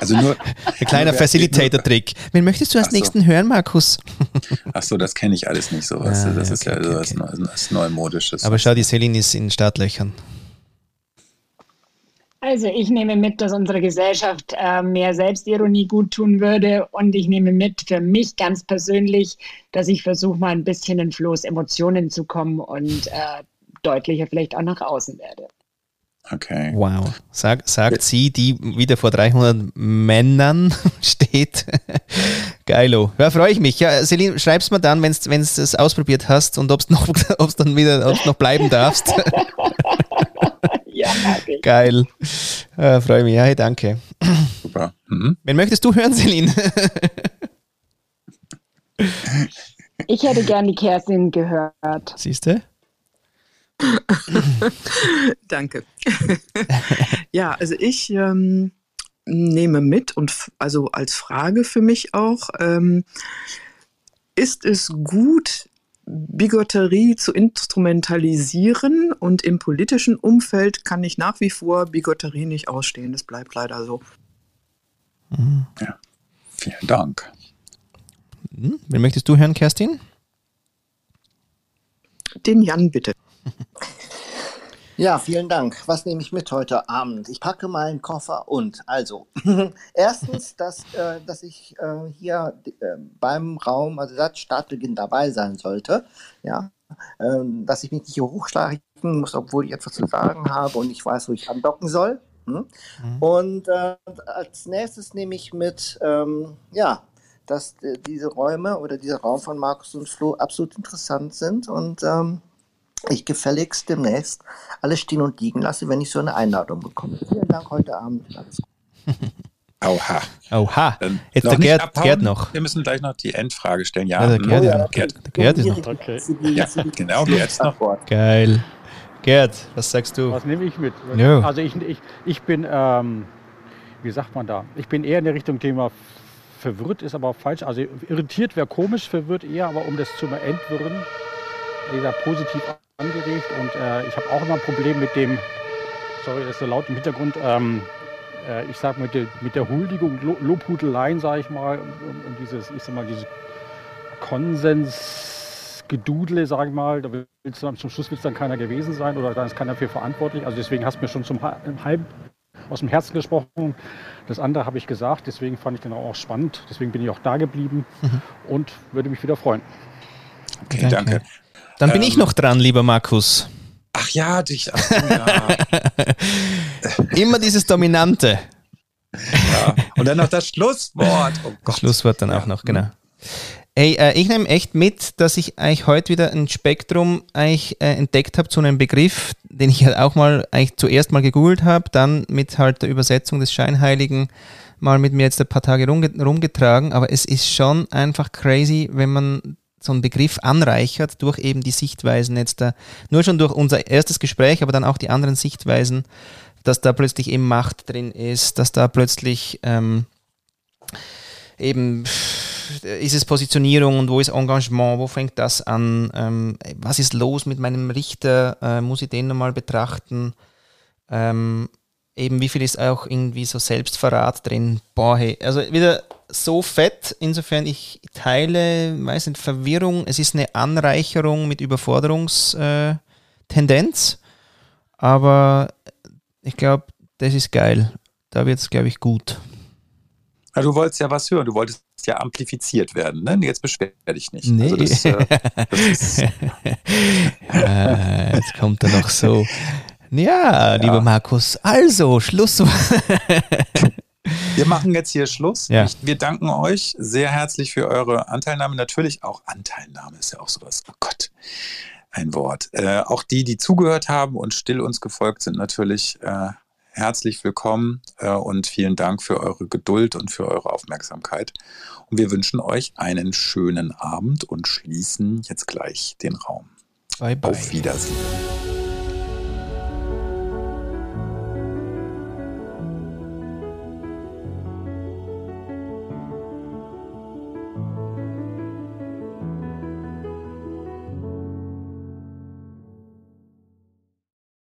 Also nur ein kleiner Facilitator-Trick. Wen möchtest du als so. nächsten hören, Markus? Ach so, das kenne ich alles nicht so. Ah, das okay, ist ja okay, okay. was, was Neumodisches. Aber schau, die Celine ist in Startlöchern. Also ich nehme mit, dass unsere Gesellschaft äh, mehr Selbstironie gut tun würde und ich nehme mit für mich ganz persönlich, dass ich versuche mal ein bisschen in Floß Emotionen zu kommen und äh, deutlicher vielleicht auch nach außen werde. Okay. Wow. Sag, sagt sie, die wieder vor 300 Männern steht. Geilo. Ja, freue ich mich. Ja, Celine, schreib's mir dann, wenn du es ausprobiert hast und ob es noch, ob's dann wieder ob's noch bleiben darfst. ja. Geil. Äh, freue mich. Ja, hey, danke. Super. Mhm. Wen möchtest du hören, Celine? ich hätte gern die Kerstin gehört. Siehst du? Danke. ja, also ich ähm, nehme mit und also als Frage für mich auch, ähm, ist es gut, Bigotterie zu instrumentalisieren und im politischen Umfeld kann ich nach wie vor Bigotterie nicht ausstehen. Das bleibt leider so. Mhm. Ja, vielen Dank. Hm, wen möchtest du hören, Kerstin? Den Jan, bitte. Ja, vielen Dank. Was nehme ich mit heute Abend? Ich packe meinen Koffer und also erstens, dass, äh, dass ich äh, hier äh, beim Raum, also seit Startbeginn dabei sein sollte. Ja, ähm, dass ich mich nicht hier hochschlagen muss, obwohl ich etwas zu sagen habe und ich weiß, wo ich andocken soll. Hm? Mhm. Und äh, als nächstes nehme ich mit, ähm, ja, dass äh, diese Räume oder dieser Raum von Markus und Flo absolut interessant sind und ähm, ich gefälligst demnächst alles stehen und liegen lasse, wenn ich so eine Einladung bekomme. Vielen Dank heute Abend. Oha. Oha. Dann Jetzt der Gerd, Gerd, noch. Wir müssen gleich noch die Endfrage stellen. Ja, also Gerd, oh, ja, Gerd. Gerd ist noch. Okay. Ja, genau, Gerd ist noch. Geil. Gerd, was sagst du? Was nehme ich mit? No. Also ich, ich, ich bin, ähm, wie sagt man da? Ich bin eher in der Richtung Thema verwirrt, ist aber falsch. Also irritiert wäre komisch, verwirrt eher, aber um das zu entwirren, dieser positiv angeregt und äh, ich habe auch immer ein Problem mit dem, sorry, das ist so laut im Hintergrund, ähm, äh, ich sag mit der, mit der Huldigung, Lo Lobhudeleien, sage ich mal, und, und, dieses, ich sag mal, dieses Konsensgedudle, sage ich mal, da willst du, zum Schluss wird es dann keiner gewesen sein oder dann ist keiner dafür verantwortlich. Also deswegen hast du mir schon zum halb aus dem Herzen gesprochen. Das andere habe ich gesagt, deswegen fand ich den auch spannend. Deswegen bin ich auch da geblieben mhm. und würde mich wieder freuen. Okay, danke. danke. Dann bin ähm, ich noch dran, lieber Markus. Ach ja, dich. Ach, ja. Immer dieses Dominante. Ja, Und dann noch das Schlusswort. Oh das Schlusswort dann ja. auch noch, genau. Ey, äh, ich nehme echt mit, dass ich eigentlich heute wieder ein Spektrum eigentlich äh, entdeckt habe zu einem Begriff, den ich halt auch mal eigentlich zuerst mal gegoogelt habe, dann mit halt der Übersetzung des Scheinheiligen mal mit mir jetzt ein paar Tage rumgetragen, aber es ist schon einfach crazy, wenn man so einen Begriff anreichert durch eben die Sichtweisen jetzt da, nur schon durch unser erstes Gespräch, aber dann auch die anderen Sichtweisen, dass da plötzlich eben Macht drin ist, dass da plötzlich ähm, eben ist es Positionierung und wo ist Engagement, wo fängt das an, ähm, was ist los mit meinem Richter, äh, muss ich den nochmal betrachten, ähm, eben wie viel ist auch irgendwie so Selbstverrat drin, boah, hey, also wieder so fett, insofern ich teile, weiß nicht, Verwirrung, es ist eine Anreicherung mit Überforderungstendenz, äh, aber ich glaube, das ist geil, da wird es, glaube ich, gut. Ja, du wolltest ja was hören, du wolltest ja amplifiziert werden. Ne? Jetzt beschwer dich nicht. Nee. Also das, äh, das ist ah, jetzt kommt er noch so. Ja, ja. lieber Markus, also Schluss. Wir machen jetzt hier Schluss. Ja. Ich, wir danken euch sehr herzlich für eure Anteilnahme. Natürlich auch Anteilnahme ist ja auch sowas. Oh Gott, ein Wort. Äh, auch die, die zugehört haben und still uns gefolgt sind, natürlich äh, herzlich willkommen äh, und vielen Dank für eure Geduld und für eure Aufmerksamkeit. Und wir wünschen euch einen schönen Abend und schließen jetzt gleich den Raum. Bye bye. Auf Wiedersehen.